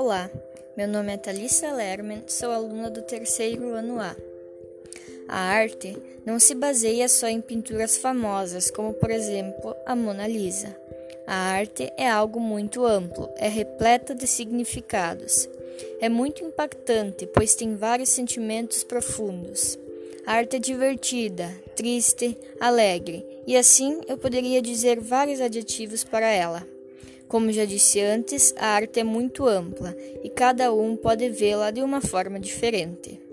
Olá, meu nome é Thalissa Lerman, sou aluna do terceiro ano A. A arte não se baseia só em pinturas famosas, como por exemplo a Mona Lisa. A arte é algo muito amplo, é repleta de significados. É muito impactante, pois tem vários sentimentos profundos. A arte é divertida, triste, alegre, e assim eu poderia dizer vários adjetivos para ela. Como já disse antes, a arte é muito ampla e cada um pode vê-la de uma forma diferente.